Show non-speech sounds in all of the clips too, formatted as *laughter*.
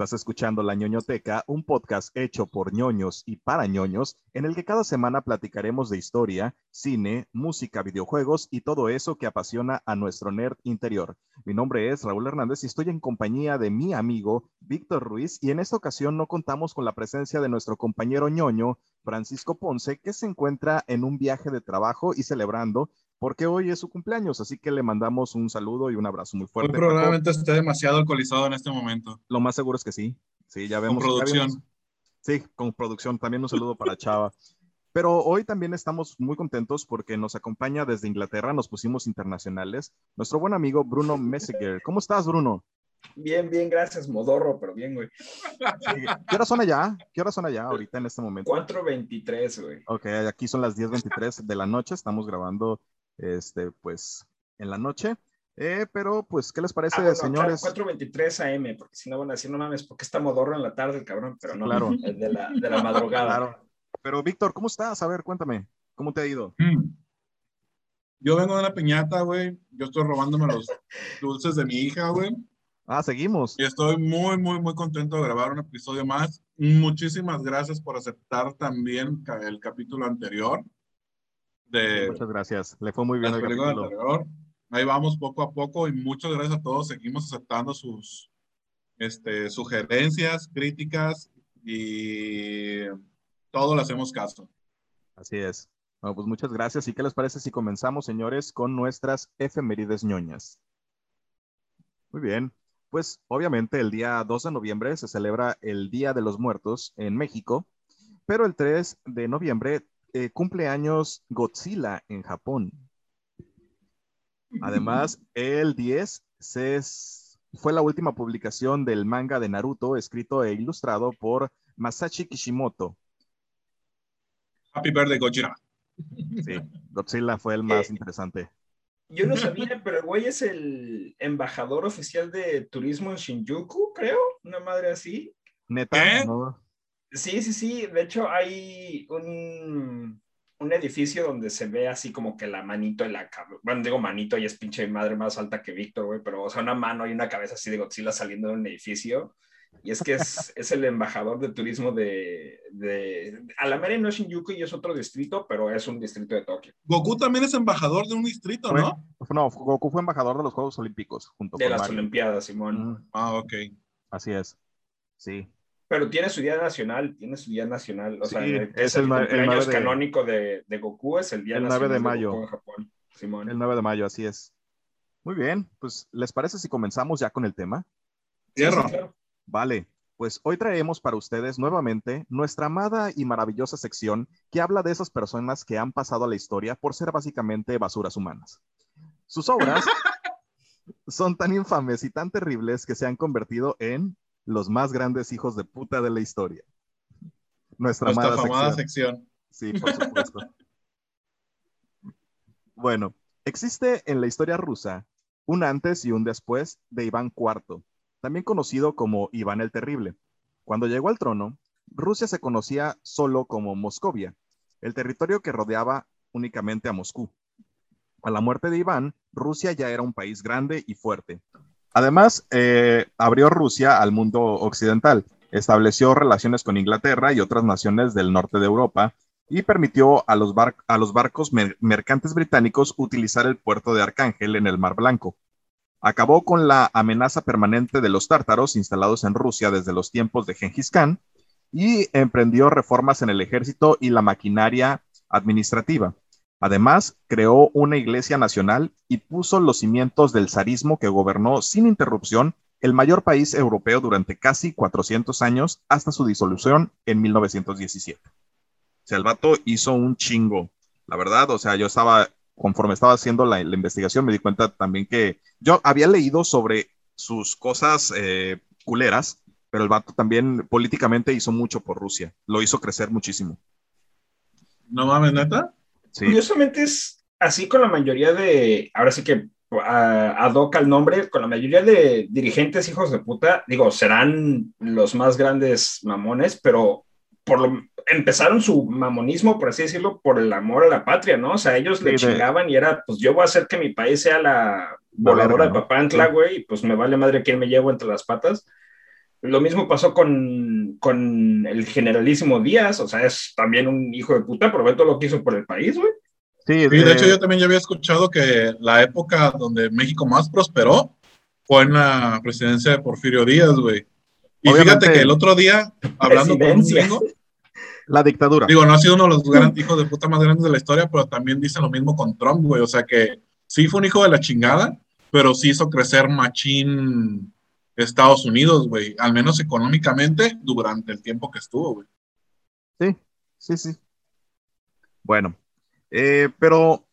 Estás escuchando La ñoñoteca, un podcast hecho por ñoños y para ñoños, en el que cada semana platicaremos de historia, cine, música, videojuegos y todo eso que apasiona a nuestro nerd interior. Mi nombre es Raúl Hernández y estoy en compañía de mi amigo Víctor Ruiz y en esta ocasión no contamos con la presencia de nuestro compañero ñoño Francisco Ponce, que se encuentra en un viaje de trabajo y celebrando porque hoy es su cumpleaños, así que le mandamos un saludo y un abrazo muy fuerte. Muy probablemente esté demasiado alcoholizado en este momento. Lo más seguro es que sí. Sí, ya vemos. Con producción. sí, con producción. También un saludo para Chava. Pero hoy también estamos muy contentos porque nos acompaña desde Inglaterra, nos pusimos internacionales, nuestro buen amigo Bruno Messiger. ¿Cómo estás, Bruno? Bien, bien, gracias, Modorro, pero bien, güey. ¿Qué hora son allá? ¿Qué hora son allá ahorita en este momento? 4.23, güey. Ok, aquí son las 10.23 de la noche, estamos grabando este, pues, en la noche. Eh, pero, pues, ¿qué les parece, ah, señores? 4.23 AM, porque si no van a decir, no mames, porque está modorro en la tarde, cabrón, pero no, claro. de la, de la *laughs* madrugada. Claro. Pero, Víctor, ¿cómo estás? A ver, cuéntame, ¿cómo te ha ido? Mm. Yo vengo de una piñata, güey. Yo estoy robándome los *laughs* dulces de mi hija, güey. Ah, seguimos. Y estoy muy, muy, muy contento de grabar un episodio más. Muchísimas gracias por aceptar también el capítulo anterior. Muchas gracias. Le fue muy bien el. Ahí vamos poco a poco y muchas gracias a todos. Seguimos aceptando sus este, sugerencias, críticas y todo le hacemos caso. Así es. Bueno, pues muchas gracias. ¿Y qué les parece si comenzamos, señores, con nuestras efemérides ñoñas? Muy bien. Pues obviamente el día 2 de noviembre se celebra el Día de los Muertos en México, pero el 3 de noviembre eh, cumpleaños Godzilla en Japón. Además, *laughs* el 10 fue la última publicación del manga de Naruto escrito e ilustrado por Masashi Kishimoto. Happy birthday, Godzilla. Sí, Godzilla fue el más interesante. Yo no sabía, pero el güey es el embajador oficial de turismo en Shinjuku, creo, una madre así. Neta, ¿Eh? Sí, sí, sí. De hecho, hay un, un, edificio donde se ve así como que la manito en la cabeza. Bueno, digo manito y es pinche madre más alta que Víctor, güey, pero o sea, una mano y una cabeza así de Godzilla saliendo de un edificio. Y es que es, *laughs* es el embajador de turismo de, de Alameda no es Shinjuku y es otro distrito, pero es un distrito de Tokio. Goku también es embajador de un distrito, ¿no? No, Goku fue embajador de los Juegos Olímpicos junto de las Olimpiadas, Simón. Ah, ok. Así es. Sí. Pero tiene su día nacional, tiene su día nacional. O sea, es el, el, canónico de, de, Goku, es el día el nacional 9 de mayo. en Japón. Simón. El 9 de mayo, así es. Muy bien, pues ¿les parece si comenzamos ya con el tema? Cierro. Vale, pues hoy traemos para ustedes nuevamente nuestra amada y maravillosa sección que habla de esas personas que han pasado a la historia por ser básicamente basuras humanas. Sus obras *laughs* son tan infames y tan terribles que se han convertido en los más grandes hijos de puta de la historia. Nuestra, Nuestra sección. Sí, por supuesto. bueno, existe en la historia rusa un antes y un después de Iván IV, también conocido como Iván el Terrible. Cuando llegó al trono, Rusia se conocía solo como Moscovia, el territorio que rodeaba únicamente a Moscú. A la muerte de Iván, Rusia ya era un país grande y fuerte, Además, eh, abrió Rusia al mundo occidental, estableció relaciones con Inglaterra y otras naciones del norte de Europa y permitió a los, barcos mercantes británicos utilizar el puerto de Arcángel en el Mar Blanco. Acabó con la amenaza permanente de los tártaros instalados en Rusia desde los tiempos de Gengis Khan y emprendió reformas en el ejército y la maquinaria administrativa. Además, creó una iglesia nacional y puso los cimientos del zarismo que gobernó sin interrupción el mayor país europeo durante casi 400 años hasta su disolución en 1917. O sea, el vato hizo un chingo, la verdad, o sea, yo estaba, conforme estaba haciendo la, investigación, me di cuenta también que yo había leído sobre sus cosas eh, culeras, pero el vato también políticamente hizo mucho por Rusia, lo hizo crecer muchísimo. No mames, neta. Curiosamente es así con la mayoría de, ahora sí que adoca el nombre, con la mayoría de dirigentes hijos de puta, digo, serán los más grandes mamones, pero por lo, empezaron su mamonismo, por así decirlo, por el amor a la patria, ¿no? O sea, ellos le chingaban y era, pues yo voy a hacer que mi país sea la voladora de Papantla, güey, y pues me vale madre quién me llevo entre las patas. Lo mismo pasó con, con el generalísimo Díaz, o sea, es también un hijo de puta, pero ve todo lo que hizo por el país, güey. Sí, de... hecho yo también ya había escuchado que la época donde México más prosperó fue en la presidencia de Porfirio Díaz, güey. Y fíjate que el otro día, hablando con un gringo, *laughs* la dictadura. Digo, no ha sido uno de los hijos de puta más grandes de la historia, pero también dice lo mismo con Trump, güey. O sea que sí fue un hijo de la chingada, pero sí hizo crecer machín Estados Unidos, güey. Al menos económicamente durante el tiempo que estuvo, güey. Sí, sí, sí. Bueno, eh, pero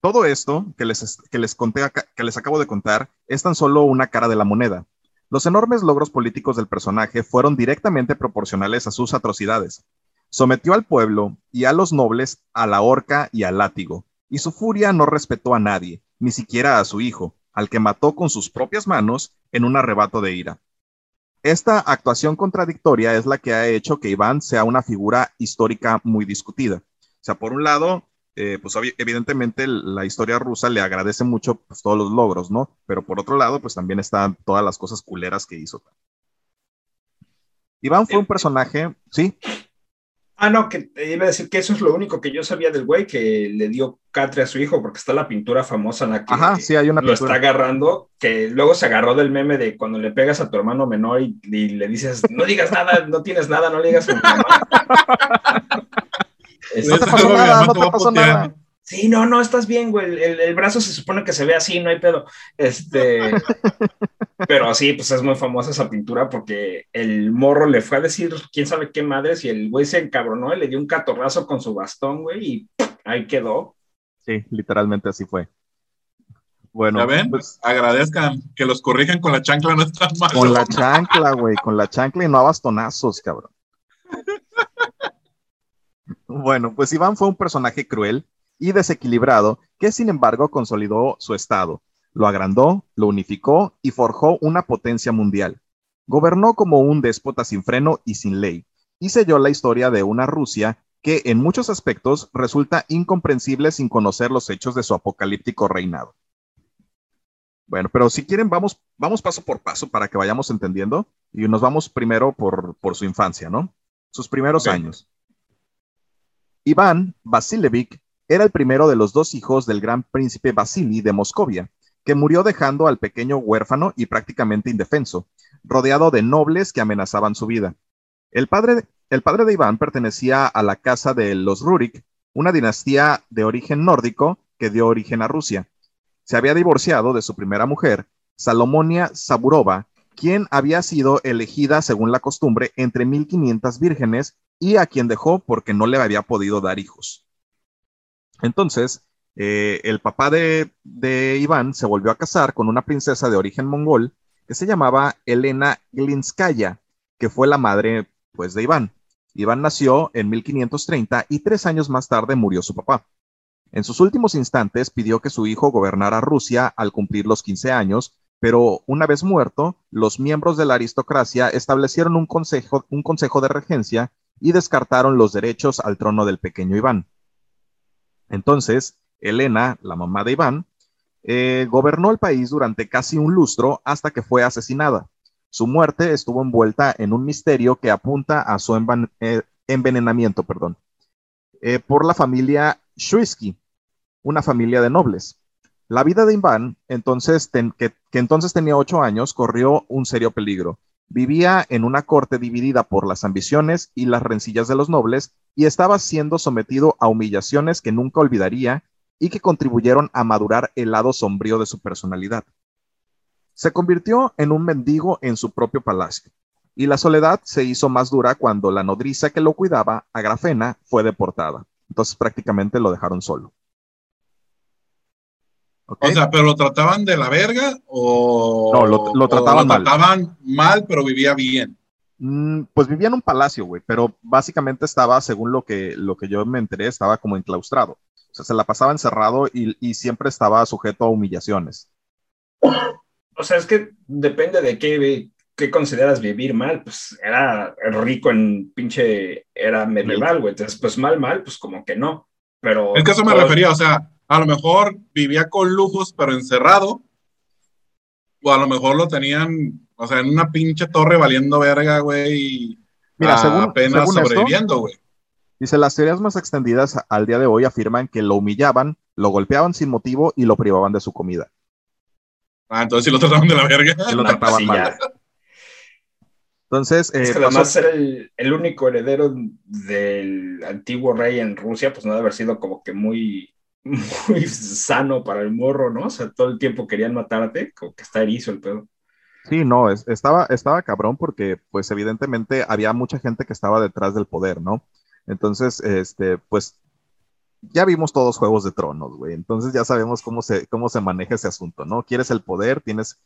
todo esto que les, que les conté que les acabo de contar es tan solo una cara de la moneda. Los enormes logros políticos del personaje fueron directamente proporcionales a sus atrocidades. Sometió al pueblo y a los nobles a la horca y al látigo, y su furia no respetó a nadie, ni siquiera a su hijo, al que mató con sus propias manos en un arrebato de ira. Esta actuación contradictoria es la que ha hecho que Iván sea una figura histórica muy discutida. O sea, por un lado, eh, pues evidentemente la historia rusa le agradece mucho pues, todos los logros, ¿no? Pero por otro lado, pues también están todas las cosas culeras que hizo. Iván fue un personaje, ¿sí? Ah, no, que te iba a decir que eso es lo único que yo sabía del güey que le dio catre a su hijo, porque está la pintura famosa en la que Ajá, sí, hay una lo está agarrando, que luego se agarró del meme de cuando le pegas a tu hermano menor y, le dices, no digas nada, no tienes nada, no le digas a mi mamá. *laughs* no te pasó nada, no te pasó nada. Sí, no, no, estás bien, güey. El, brazo se supone que se ve así, no hay pedo. Este. *laughs* pero sí, pues es muy famosa esa pintura porque el morro le fue a decir quién sabe qué madres y el güey se encabronó y le dio un catorrazo con su bastón, güey, y ahí quedó. Sí, literalmente así fue. Bueno, ¿Ya ven? Pues, agradezcan que los corrijan con la chancla, no están mal. Con la chancla, güey, con la chancla y no a bastonazos, cabrón. *laughs* bueno, pues Iván fue un personaje cruel y desequilibrado que sin embargo consolidó su estado, lo agrandó, lo unificó y forjó una potencia mundial. Gobernó como un déspota sin freno y sin ley, y selló la historia de una Rusia que en muchos aspectos resulta incomprensible sin conocer los hechos de su apocalíptico reinado. Bueno, pero si quieren, vamos, vamos paso por paso para que vayamos entendiendo y nos vamos primero por, su infancia, ¿no? Sus primeros años. Iván Vasilevich era el primero de los dos hijos del gran príncipe Vasily de Moscovia, que murió dejando al pequeño huérfano y prácticamente indefenso, rodeado de nobles que amenazaban su vida. El padre, el padre de Iván pertenecía a la casa de los Rurik, una dinastía de origen nórdico que dio origen a Rusia. Se había divorciado de su primera mujer, Salomonia Saburova, quien había sido elegida según la costumbre entre 1500 vírgenes y a quien dejó porque no le había podido dar hijos. Entonces, eh, el papá de, Iván se volvió a casar con una princesa de origen mongol que se llamaba Elena Glinskaya, que fue la madre pues, de Iván. Iván nació en 1530 y tres años más tarde murió su papá. En sus últimos instantes pidió que su hijo gobernara Rusia al cumplir los 15 años, pero una vez muerto, los miembros de la aristocracia establecieron un consejo, un consejo de regencia y descartaron los derechos al trono del pequeño Iván. Entonces, Elena, la mamá de Iván, eh, gobernó el país durante casi un lustro hasta que fue asesinada. Su muerte estuvo envuelta en un misterio que apunta a su eh, envenenamiento perdón, eh, por la familia Shuisky, una familia de nobles. La vida de Iván, entonces, que entonces tenía ocho años, corrió un serio peligro. Vivía en una corte dividida por las ambiciones y las rencillas de los nobles y estaba siendo sometido a humillaciones que nunca olvidaría y que contribuyeron a madurar el lado sombrío de su personalidad. Se convirtió en un mendigo en su propio palacio, y la soledad se hizo más dura cuando la nodriza que lo cuidaba, Agrafena, fue deportada. Entonces prácticamente lo dejaron solo. O sea, pero lo trataban de la verga o. No, lo, trataban, mal. trataban mal. pero vivía bien. Mm, pues vivía en un palacio, güey, pero básicamente estaba, según lo que, lo que yo me enteré, estaba como enclaustrado. O sea, se la pasaba encerrado y, siempre estaba sujeto a humillaciones. O sea, es que depende de qué, qué consideras vivir mal. Pues era rico en pinche, era medieval, güey. Entonces, pues mal, mal, pues como que no. Pero. Es que eso me refería, o sea, a lo mejor vivía con lujos, pero encerrado. O a lo mejor lo tenían O sea, en una pinche torre valiendo verga, güey. Mira, según, apenas según esto, sobreviviendo, güey. dice, las teorías más extendidas al día de hoy afirman que lo humillaban, lo golpeaban sin motivo y lo privaban de su comida. Ah, entonces sí lo trataban de la verga. Que lo *laughs* No, trataban sí, mal. ya. Entonces, Es eh, que pasó- además ser el, el único heredero del antiguo rey en Rusia, pues no debe haber sido como que muy, muy sano para el morro, ¿no? O sea, todo el tiempo querían matarte, como que está erizo el pedo. Sí, no, es- estaba, estaba cabrón porque, pues, evidentemente había mucha gente que estaba detrás del poder, ¿no? Entonces, este, pues, ya vimos todos Juegos de Tronos, güey. Entonces ya sabemos cómo se, cómo se maneja ese asunto, ¿no? Quieres el poder, tienes,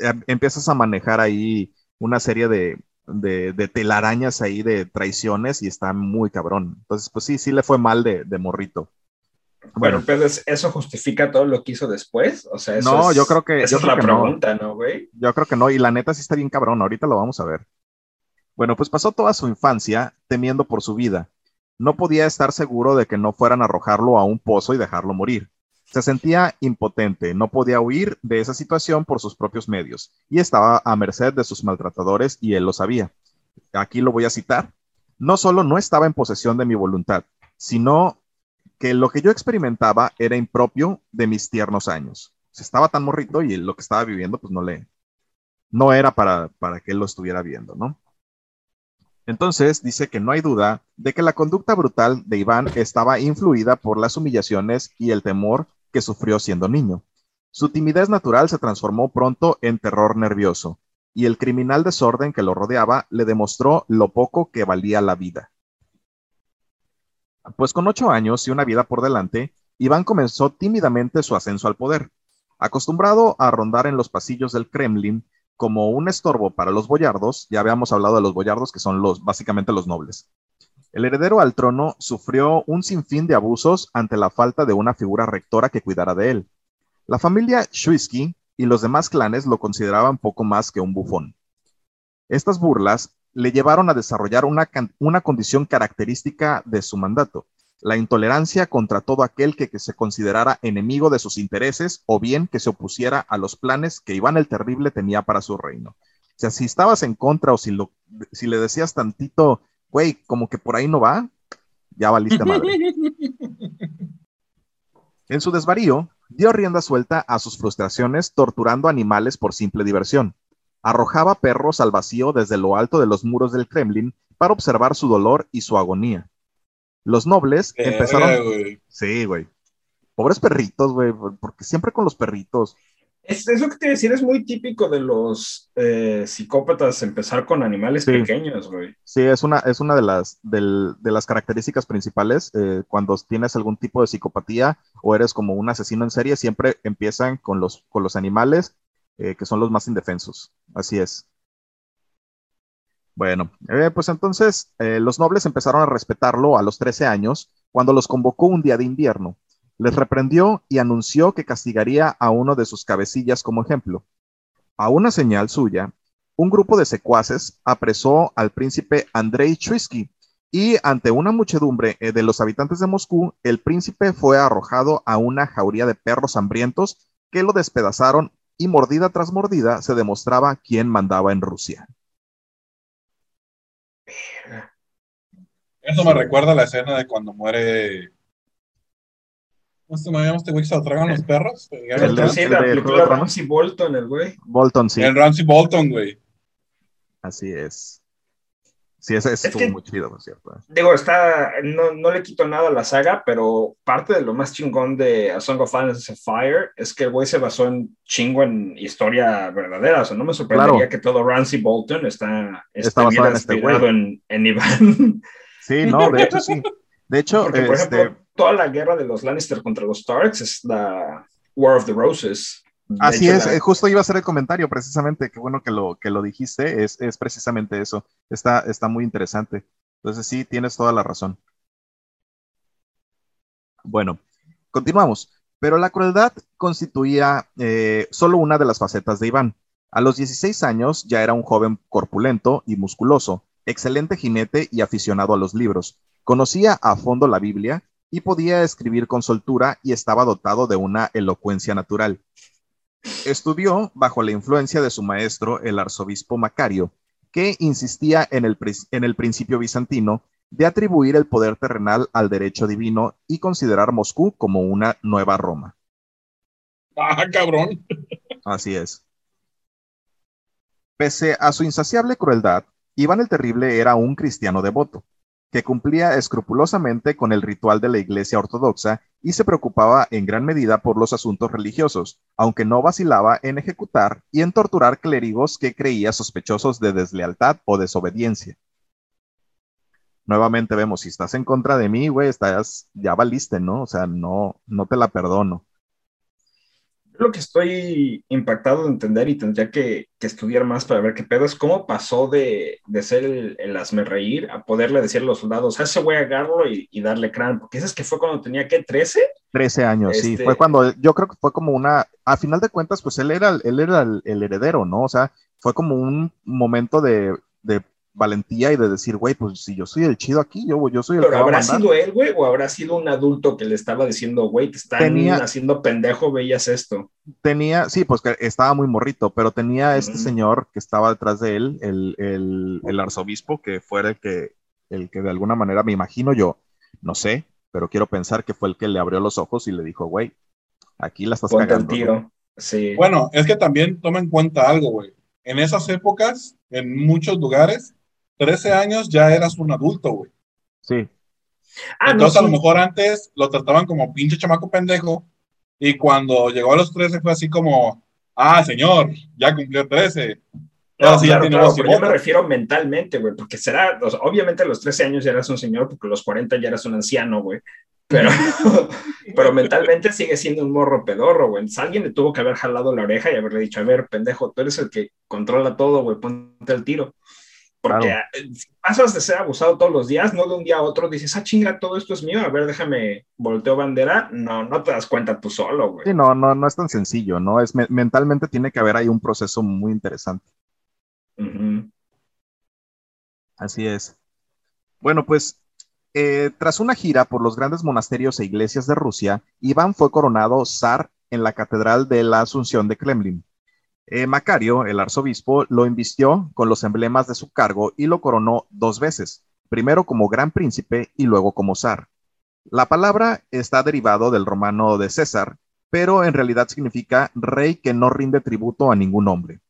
eh, empiezas a manejar ahí una serie de, de, de telarañas ahí de traiciones y está muy cabrón. Entonces, pues sí, sí le fue mal de, de morrito. Bueno, pero es- eso justifica todo lo que hizo después. O sea, eso No, es- yo creo que- Esa yo es creo la no. pregunta, ¿no, güey? Yo creo que no, y la neta sí está bien cabrón, ahorita lo vamos a ver. Bueno, pues pasó toda su infancia temiendo por su vida. No podía estar seguro de que no fueran a arrojarlo a un pozo y dejarlo morir. Se sentía impotente, no podía huir de esa situación por sus propios medios, y estaba a merced de sus maltratadores, y él lo sabía. Aquí lo voy a citar. No solo no estaba en posesión de mi voluntad, sino que lo que yo experimentaba era impropio de mis tiernos años. Se estaba tan morrito y lo que estaba viviendo, pues no le, no era para, para que él lo estuviera viendo, ¿no? Entonces dice que no hay duda de que la conducta brutal de Iván estaba influida por las humillaciones y el temor que sufrió siendo niño. Su timidez natural se transformó pronto en terror nervioso, y el criminal desorden que lo rodeaba le demostró lo poco que valía la vida. Pues con ocho años y una vida por delante, Iván comenzó tímidamente su ascenso al poder. Acostumbrado a rondar en los pasillos del Kremlin como un estorbo para los boyardos, ya habíamos hablado de los boyardos que son los básicamente los nobles. El heredero al trono sufrió un sinfín de abusos ante la falta de una figura rectora que cuidara de él. La familia Shuisky y los demás clanes lo consideraban poco más que un bufón. Estas burlas le llevaron a desarrollar una, una condición característica de su mandato, la intolerancia contra todo aquel que, que se considerara enemigo de sus intereses o bien que se opusiera a los planes que Iván el Terrible tenía para su reino. O sea, si estabas en contra o si, lo, si le decías tantito, güey, como que por ahí no va, ya valiste madre. En su desvarío, dio rienda suelta a sus frustraciones torturando animales por simple diversión. Arrojaba perros al vacío desde lo alto de los muros del Kremlin para observar su dolor y su agonía. Los nobles Verga, empezaron... güey. Sí, güey. Pobres perritos, güey, por- porque siempre con los perritos. Es, es lo que te iba a decir, es muy típico de los eh, psicópatas empezar con animales Sí. pequeños, güey. Sí, es una, es una de, las, del- de las características principales eh, cuando tienes algún tipo de psicopatía o eres como un asesino en serie, siempre empiezan con los, con los animales eh, que son los más indefensos. Así es. Bueno, eh, pues entonces eh, los nobles empezaron a respetarlo a los 13 años cuando los convocó un día de invierno. Les reprendió y anunció que castigaría a uno de sus cabecillas como ejemplo. A una señal suya, un grupo de secuaces apresó al príncipe Andrei Chuisky y ante una muchedumbre de los habitantes de Moscú, el príncipe fue arrojado a una jauría de perros hambrientos que lo despedazaron y mordida tras mordida se demostraba quién mandaba en Rusia. Eso me recuerda a la escena de cuando muere. ¿Cómo se llama este güey que se lo tragan los perros? El. Ramsey Bolton, el güey. Bolton, sí, El Ramsey Bolton, güey. así es. Sí, ese, Es estuvo que- muy chido, por cierto. Digo, está, no, no le quito nada a la saga, pero parte de lo más chingón de A Song of Ice and Fire es que el güey se basó en chingo en historia verdadera. O sea, no me sorprendería Claro. que todo Ramsey Bolton está, Está basado en este güey. en, en Iván. *laughs* Sí, no, de hecho sí. De hecho, Porque, por este, ejemplo, toda la guerra de los Lannister contra los Starks es la War of the Roses. Así hecho, es, la- eh, justo iba a ser el comentario, precisamente, qué bueno que lo, que lo dijiste, es, es precisamente eso, está, está muy interesante. Entonces sí, tienes toda la razón. Bueno, continuamos, pero la crueldad constituía eh, solo una de las facetas de Iván. A los 16 años ya era un joven corpulento y musculoso, excelente jinete y aficionado a los libros. Conocía a fondo la Biblia y podía escribir con soltura y estaba dotado de una elocuencia natural. Estudió bajo la influencia de su maestro, el arzobispo Macario, que insistía en el, en el principio bizantino de atribuir el poder terrenal al derecho divino y considerar Moscú como una nueva Roma. Ah, cabrón. Así es. Pese a su insaciable crueldad, Iván el Terrible era un cristiano devoto, que cumplía escrupulosamente con el ritual de la Iglesia Ortodoxa y se preocupaba en gran medida por los asuntos religiosos, aunque no vacilaba en ejecutar y en torturar clérigos que creía sospechosos de deslealtad o desobediencia. Nuevamente vemos, si estás en contra de mí, güey, estás, ya valiste, ¿no? O sea, no, no te la perdono lo que estoy impactado de entender y tendría que, estudiar más para ver qué pedo es cómo pasó de, ser el, el reír a poderle decir a los soldados, ese güey agarro y, y darle crán, porque ese es que fue cuando tenía, ¿qué? ¿13? 13 años, sí, este fue cuando, yo creo que fue como una, a final de cuentas, pues él era, él era el, el heredero, ¿no? O sea, fue como un momento de, de valentía y de decir, güey, pues si yo soy el chido aquí, yo, yo soy el Pero habrá sido él, güey, o habrá sido un adulto que le estaba diciendo, güey, te están haciendo pendejo, veías esto. Tenía, sí, pues que estaba muy morrito, pero tenía este señor que estaba detrás de él, el, el, el, arzobispo, que fue el que, el que de alguna manera, me imagino yo, no sé, pero quiero pensar que fue el que le abrió los ojos y le dijo, güey, aquí la estás cagando. tiro. Sí. Bueno, es que también toma en cuenta algo, güey. En esas épocas, en muchos lugares, 13 años ya eras un adulto, güey. Sí. Ah, Entonces, a lo mejor antes lo trataban como pinche chamaco pendejo. Y cuando llegó a los 13 fue así como, ah, señor, ya cumplió 13. No, claro, claro, pero yo me refiero mentalmente, güey, porque será, obviamente a los 13 años ya eras un señor, porque a los 40 ya eras un anciano, güey. Pero, *laughs* pero mentalmente sigue siendo un morro pedorro, güey. alguien le tuvo que haber jalado la oreja y haberle dicho, a ver, pendejo, tú eres el que controla todo, güey, ponte el tiro. Porque eh, si pasas de ser abusado todos los días, no de un día a otro, dices, ah, chinga, todo esto es mío, a ver, déjame, volteo bandera. No, no te das cuenta tú solo, güey. Sí, no, no, no es tan sencillo, ¿no? Es, mentalmente tiene que haber ahí un proceso muy interesante. Así es. Bueno, pues eh, tras una gira por los grandes monasterios e iglesias de Rusia, Iván fue coronado zar en la Catedral de la Asunción de Kremlin. Eh, Macario, el arzobispo, lo invistió con los emblemas de su cargo y lo coronó dos veces, primero como gran príncipe y luego como zar. La palabra está derivado del romano de César, pero en realidad significa rey que no rinde tributo a ningún hombre.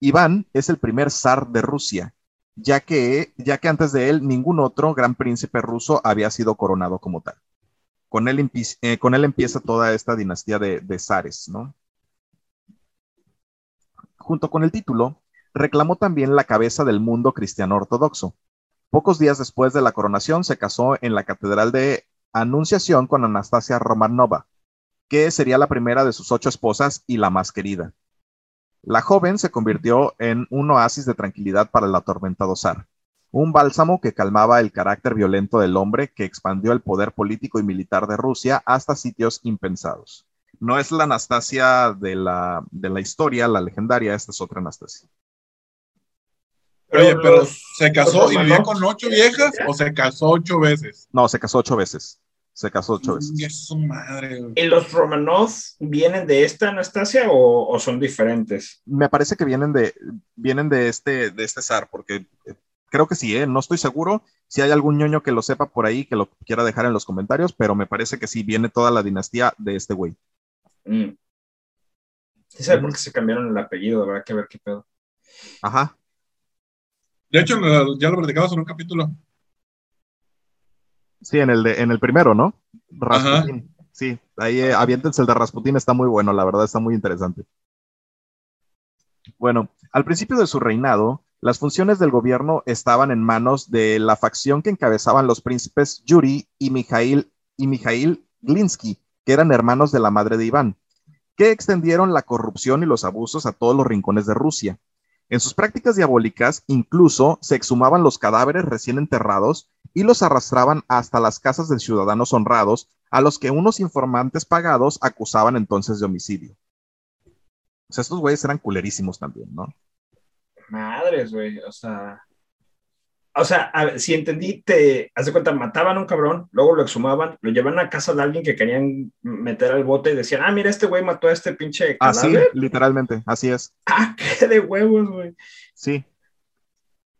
Iván es el primer zar de Rusia, ya que, ya que antes de él ningún otro gran príncipe ruso había sido coronado como tal. Con él, eh, con él empieza toda esta dinastía de, de zares, ¿no? Junto con el título, reclamó también la cabeza del mundo cristiano ortodoxo. Pocos días después de la coronación se casó en la Catedral de Anunciación con Anastasia Romanova, que sería la primera de sus ocho esposas y la más querida. La joven se convirtió en un oasis de tranquilidad para el atormentado zar, un bálsamo que calmaba el carácter violento del hombre que expandió el poder político y militar de Rusia hasta sitios impensados. No es la Anastasia de la, de la historia, la legendaria, esta es otra Anastasia. Oye, pero ¿se casó y vivió con ocho viejas o se casó ocho veces? No, se casó ocho veces. Se casó ocho veces. Es su madre. ¿Y los Romanov vienen de esta Anastasia o, son diferentes? Me parece que vienen de, vienen de este, de este zar, porque eh, creo que sí, ¿eh? no estoy seguro. Si hay algún ñoño que lo sepa por ahí, que lo quiera dejar en los comentarios, pero me parece que sí viene toda la dinastía de este güey. Mm. Sí sabe por qué se cambiaron el apellido, habrá que ver qué pedo. Ajá. De hecho, ya lo platicabas en un capítulo. Sí, en el, de, en el primero, ¿no? Rasputin. Sí, ahí eh, aviéntense el de Rasputin, está muy bueno, la verdad está muy interesante. Bueno, al principio de su reinado, las funciones del gobierno estaban en manos de la facción que encabezaban los príncipes Yuri y Mijail, y Mijail Glinsky, que eran hermanos de la madre de Iván, que extendieron la corrupción y los abusos a todos los rincones de Rusia. En sus prácticas diabólicas, incluso se exhumaban los cadáveres recién enterrados y los arrastraban hasta las casas de ciudadanos honrados, a los que unos informantes pagados acusaban entonces de homicidio. O sea, estos güeyes eran culerísimos también, ¿no? Madres, güey, o sea. O sea, si entendí, te, haz de cuenta, mataban a un cabrón, luego lo exhumaban, lo llevaban a casa de alguien que querían meter al bote y decían, ah, mira, este güey mató a este pinche Así, literalmente, así es. Ah, *laughs* qué de huevos, güey. Sí.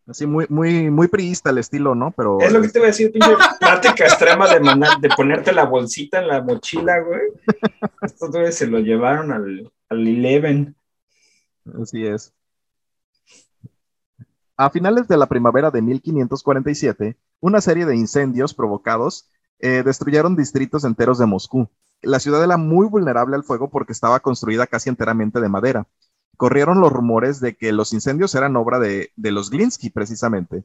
Así muy, muy, muy priista el estilo, ¿no? Pero. Es lo que te voy a decir, pinche práctica extrema de, de ponerte la bolsita en la mochila, güey. Estos güeyes se lo llevaron al, al Eleven. Así es. A finales de la primavera de 1547, una serie de incendios provocados eh, destruyeron distritos enteros de Moscú. La ciudad era muy vulnerable al fuego porque estaba construida casi enteramente de madera. Corrieron los rumores de que los incendios eran obra de, los Glinsky, precisamente.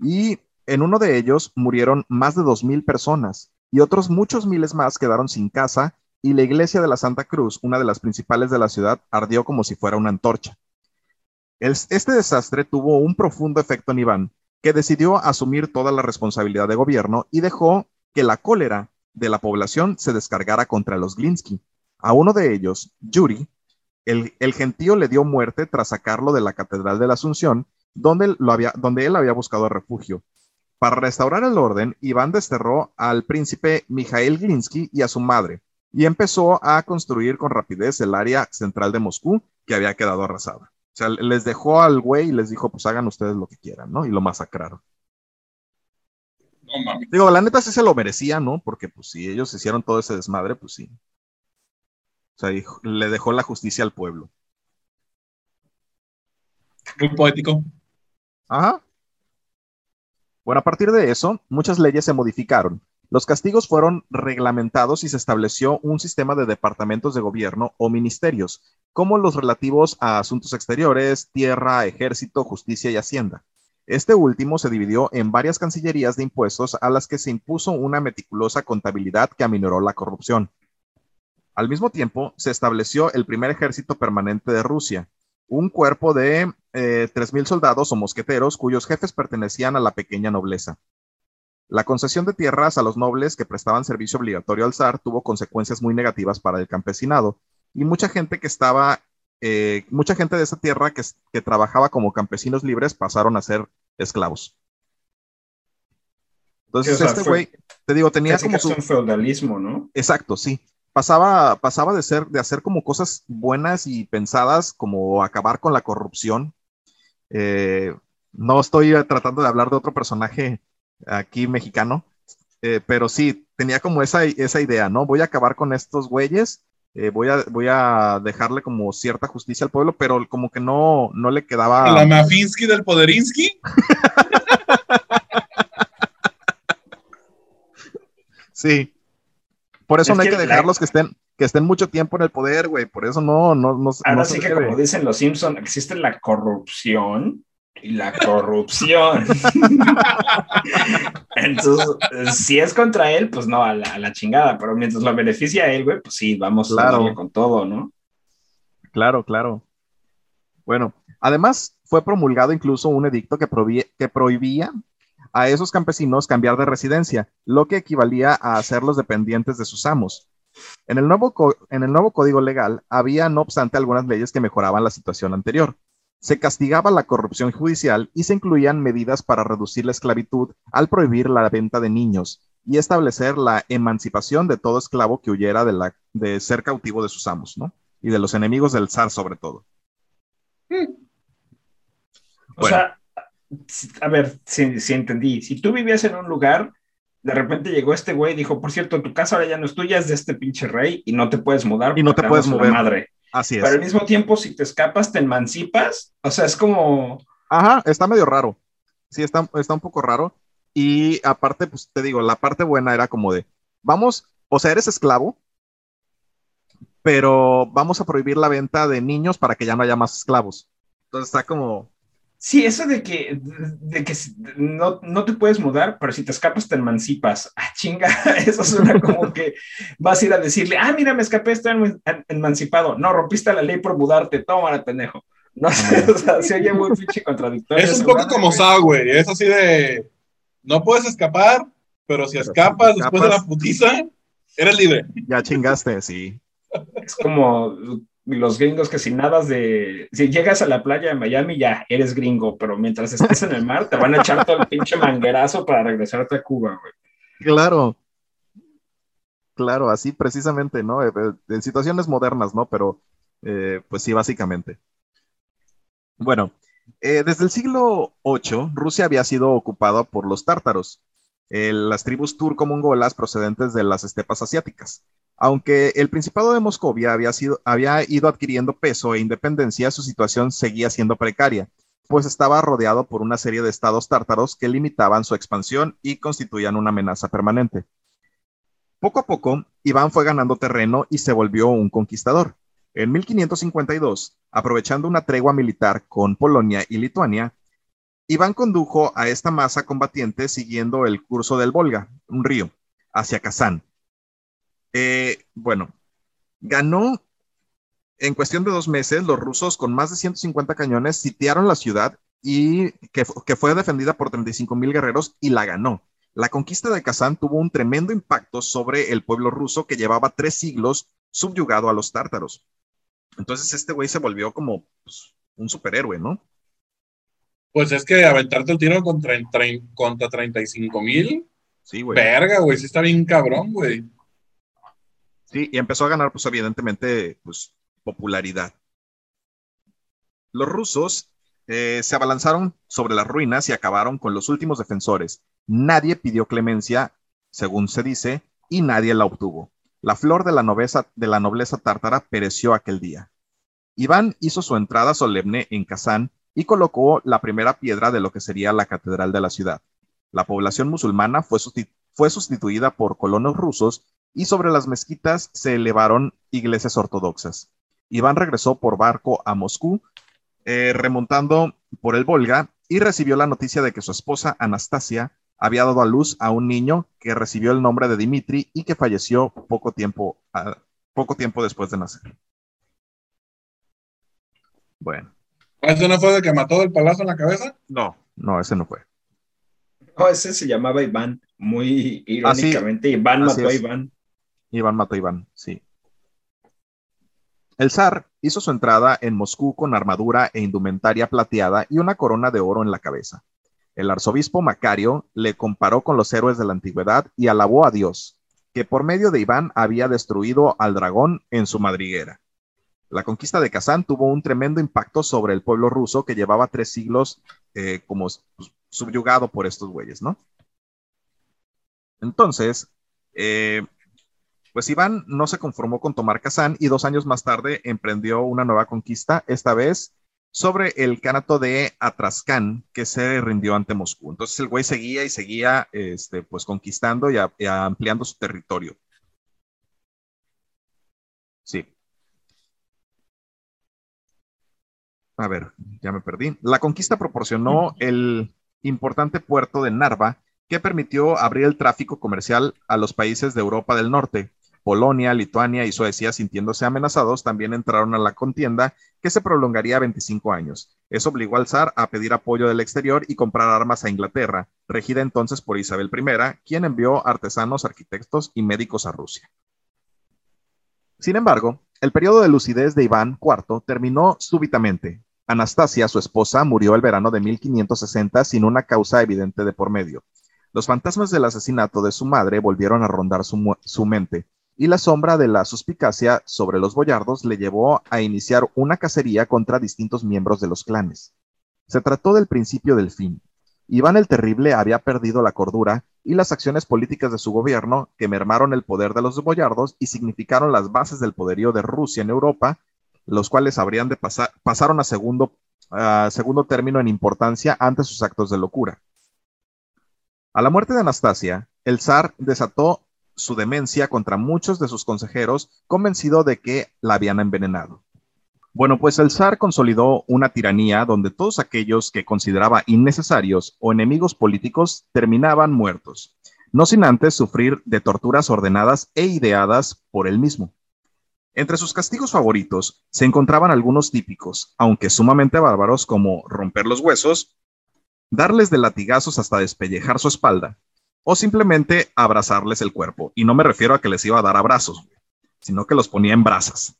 Y en uno de ellos murieron más de 2.000 personas y otros muchos miles más quedaron sin casa y la iglesia de la Santa Cruz, una de las principales de la ciudad, ardió como si fuera una antorcha este desastre tuvo un profundo efecto en Iván, que decidió asumir toda la responsabilidad de gobierno y dejó que la cólera de la población se descargara contra los Glinsky. A uno de ellos, Yuri, el, gentío le dio muerte tras sacarlo de la Catedral de la Asunción, donde, lo había, donde él había buscado refugio. Para restaurar el orden, Iván desterró al príncipe Mijael Glinsky y a su madre, y empezó a construir con rapidez el área central de Moscú, que había quedado arrasada. O sea, les dejó al güey y les dijo, pues hagan ustedes lo que quieran, ¿no? Y lo masacraron. No mames. Digo, la neta sí se lo merecía, ¿no? Porque pues si ellos hicieron todo ese desmadre, pues sí. O sea, le dejó la justicia al pueblo. Muy poético. Ajá. Bueno, a partir de eso, muchas leyes se modificaron. Los castigos fueron reglamentados y se estableció un sistema de departamentos de gobierno o ministerios como los relativos a asuntos exteriores, tierra, ejército, justicia y hacienda. Este último se dividió en varias cancillerías de impuestos a las que se impuso una meticulosa contabilidad que aminoró la corrupción. Al mismo tiempo, se estableció el primer ejército permanente de Rusia, un cuerpo de eh, 3.000 soldados o mosqueteros cuyos jefes pertenecían a la pequeña nobleza. La concesión de tierras a los nobles que prestaban servicio obligatorio al zar tuvo consecuencias muy negativas para el campesinado, y mucha gente que estaba, eh, mucha gente de esa tierra que, que trabajaba como campesinos libres pasaron a ser esclavos. Entonces, este güey, te digo, tenía como su... un feudalismo, ¿no? Exacto, sí. Pasaba, pasaba de, ser, de hacer como cosas buenas y pensadas, como acabar con la corrupción. Eh, no estoy tratando de hablar de otro personaje aquí mexicano, eh, pero sí, tenía como esa, esa idea, ¿no? Voy a acabar con estos güeyes eh, voy, a, voy a dejarle como cierta justicia al pueblo, pero como que no, no le quedaba... ¿La Mafinsky del Poderinsky? *laughs* sí. Por eso no hay que, dejarlos que estén que estén mucho tiempo en el poder, güey. Por eso no, no, no. Ahora sí que como dicen los Simpson, existe la corrupción y la corrupción. *laughs* Entonces, si es contra él, pues no, a la, chingada, pero mientras lo beneficia a él, güey, pues sí, vamos claro. con todo, ¿no? Claro, claro. Bueno, además fue promulgado incluso un edicto que, que prohibía a esos campesinos cambiar de residencia, lo que equivalía a hacerlos dependientes de sus amos. En el, nuevo en el nuevo código legal había, no obstante, algunas leyes que mejoraban la situación anterior se castigaba la corrupción judicial y se incluían medidas para reducir la esclavitud al prohibir la venta de niños y establecer la emancipación de todo esclavo que huyera de, la, de ser cautivo de sus amos, ¿no? Y de los enemigos del zar sobre todo. O sea, a ver, si, si, entendí, si tú vivías en un lugar, de repente llegó este güey y dijo, por cierto, tu casa ahora ya no es tuya, es de este pinche rey y no te puedes mudar. Y no te puedes mover. Madre. Así es. Pero al mismo tiempo, si te escapas, te emancipas. O sea, es como. Ajá, está medio raro. Sí, está, está un poco raro. Y aparte, pues te digo, la parte buena era como de, vamos, o sea, eres esclavo, pero vamos a prohibir la venta de niños para que ya no haya más esclavos. Entonces está como, Sí, eso de que, de que no, no, te puedes mudar, pero si te escapas te emancipas. *laughs* Ah, chinga, eso suena como que vas a ir a decirle, ah, mira, me escapé, estoy emancipado. No, rompiste la ley por mudarte, toma, pendejo. No sé, *laughs* o sea, se oye muy pinche contradictorio. Es un poco como Sao, güey, es así de, no puedes escapar, pero si escapas, después de la putiza, eres libre. Ya chingaste, sí. Es como los gringos que si nadas de, si llegas a la playa de Miami ya eres gringo, pero mientras estés en el mar te van a echar todo el pinche manguerazo para regresarte a Cuba, güey. Claro. Claro, así precisamente, ¿no? Eh, eh, en situaciones modernas, ¿no? Pero, eh, pues sí, básicamente. Bueno, desde el siglo VIII, Rusia había sido ocupada por los tártaros, las tribus turco-mongolas procedentes de las estepas asiáticas. Aunque el Principado de Moscovia había, había ido adquiriendo peso e independencia, su situación seguía siendo precaria, pues estaba rodeado por una serie de estados tártaros que limitaban su expansión y constituían una amenaza permanente. Poco a poco, Iván fue ganando terreno y se volvió un conquistador. En 1552, aprovechando una tregua militar con Polonia y Lituania, Iván condujo a esta masa combatiente siguiendo el curso del Volga, un río, hacia Kazán, eh, bueno, ganó en cuestión de dos meses, los rusos con más de 150 cañones sitiaron la ciudad y que, fue defendida por 35 mil guerreros y la ganó. La conquista de Kazán tuvo un tremendo impacto sobre el pueblo ruso que llevaba tres siglos subyugado a los tártaros. Entonces este güey se volvió como pues, un superhéroe, ¿no? Pues es que aventarte el tiro contra, contra 35 mil. Sí, güey. Verga, güey, sí está bien cabrón, güey. Sí, y empezó a ganar, pues evidentemente, pues popularidad. Los rusos eh, se abalanzaron sobre las ruinas y acabaron con los últimos defensores. Nadie pidió clemencia, según se dice, y nadie la obtuvo. La flor de la, nobleza, de la nobleza tártara pereció aquel día. Iván hizo su entrada solemne en Kazán y colocó la primera piedra de lo que sería la catedral de la ciudad. La población musulmana fue, fue sustituida por colonos rusos y sobre las mezquitas se elevaron iglesias ortodoxas. Iván regresó por barco a Moscú, eh, remontando por el Volga, y recibió la noticia de que su esposa Anastasia había dado a luz a un niño que recibió el nombre de Dimitri y que falleció poco tiempo, poco tiempo después de nacer. Bueno. ¿Ese no fue el que mató el palazo en la cabeza? No, no, ese no fue. No, ese se llamaba Iván, muy irónicamente. Iván mató a Iván. Iván mató a Iván, sí. El zar hizo su entrada en Moscú con armadura e indumentaria plateada y una corona de oro en la cabeza. El arzobispo Macario le comparó con los héroes de la antigüedad y alabó a Dios, que por medio de Iván había destruido al dragón en su madriguera. La conquista de Kazán tuvo un tremendo impacto sobre el pueblo ruso que llevaba tres siglos eh, como pues, subyugado por estos güeyes, ¿no? Entonces, eh, pues Iván no se conformó con tomar Kazán y dos años más tarde emprendió una nueva conquista, esta vez sobre el canato de Atrascán, que se rindió ante Moscú. Entonces el güey seguía y seguía este, pues conquistando y, ampliando su territorio. Sí. A ver, ya me perdí. La conquista proporcionó el importante puerto de Narva, que permitió abrir el tráfico comercial a los países de Europa del Norte, Polonia, Lituania y Suecia, sintiéndose amenazados, también entraron a la contienda que se prolongaría 25 años. Eso obligó al zar a pedir apoyo del exterior y comprar armas a Inglaterra, regida entonces por Isabel I, quien envió artesanos, arquitectos y médicos a Rusia. Sin embargo, el periodo de lucidez de Iván IV terminó súbitamente. Anastasia, su esposa, murió el verano de 1560 sin una causa evidente de por medio. Los fantasmas del asesinato de su madre volvieron a rondar su, su mente, y la sombra de la suspicacia sobre los boyardos le llevó a iniciar una cacería contra distintos miembros de los clanes. Se trató del principio del fin. Iván el Terrible había perdido la cordura y las acciones políticas de su gobierno, que mermaron el poder de los boyardos y significaron las bases del poderío de Rusia en Europa, los cuales habrían de pasar, pasaron a segundo, segundo término en importancia ante sus actos de locura. A la muerte de Anastasia, el zar desató su demencia contra muchos de sus consejeros, convencido de que la habían envenenado. Bueno, pues el zar consolidó una tiranía donde todos aquellos que consideraba innecesarios o enemigos políticos terminaban muertos, no sin antes sufrir de torturas ordenadas e ideadas por él mismo. Entre sus castigos favoritos se encontraban algunos típicos, aunque sumamente bárbaros, como romper los huesos, darles de latigazos hasta despellejar su espalda, o simplemente abrazarles el cuerpo. Y no me refiero a que les iba a dar abrazos, sino que los ponía en brasas.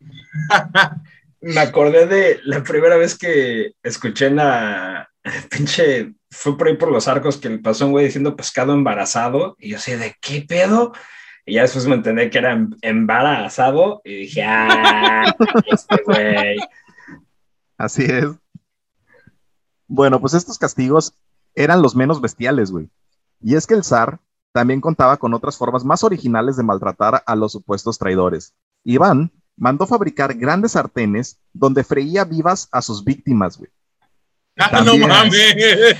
*laughs* Me acordé de la primera vez que escuché en la pinche, fue por ahí por los arcos que le pasó un güey diciendo pescado embarazado y yo sé, ¿de qué pedo? Y ya después me entendí que era em- embarazado y dije, ah, *laughs* este güey. Así es. Bueno, pues estos castigos eran los menos bestiales, güey. Y es que el zar también contaba con otras formas más originales de maltratar a los supuestos traidores. Iván mandó fabricar grandes sartenes donde freía vivas a sus víctimas, güey. ¡Ah, no mames! *laughs*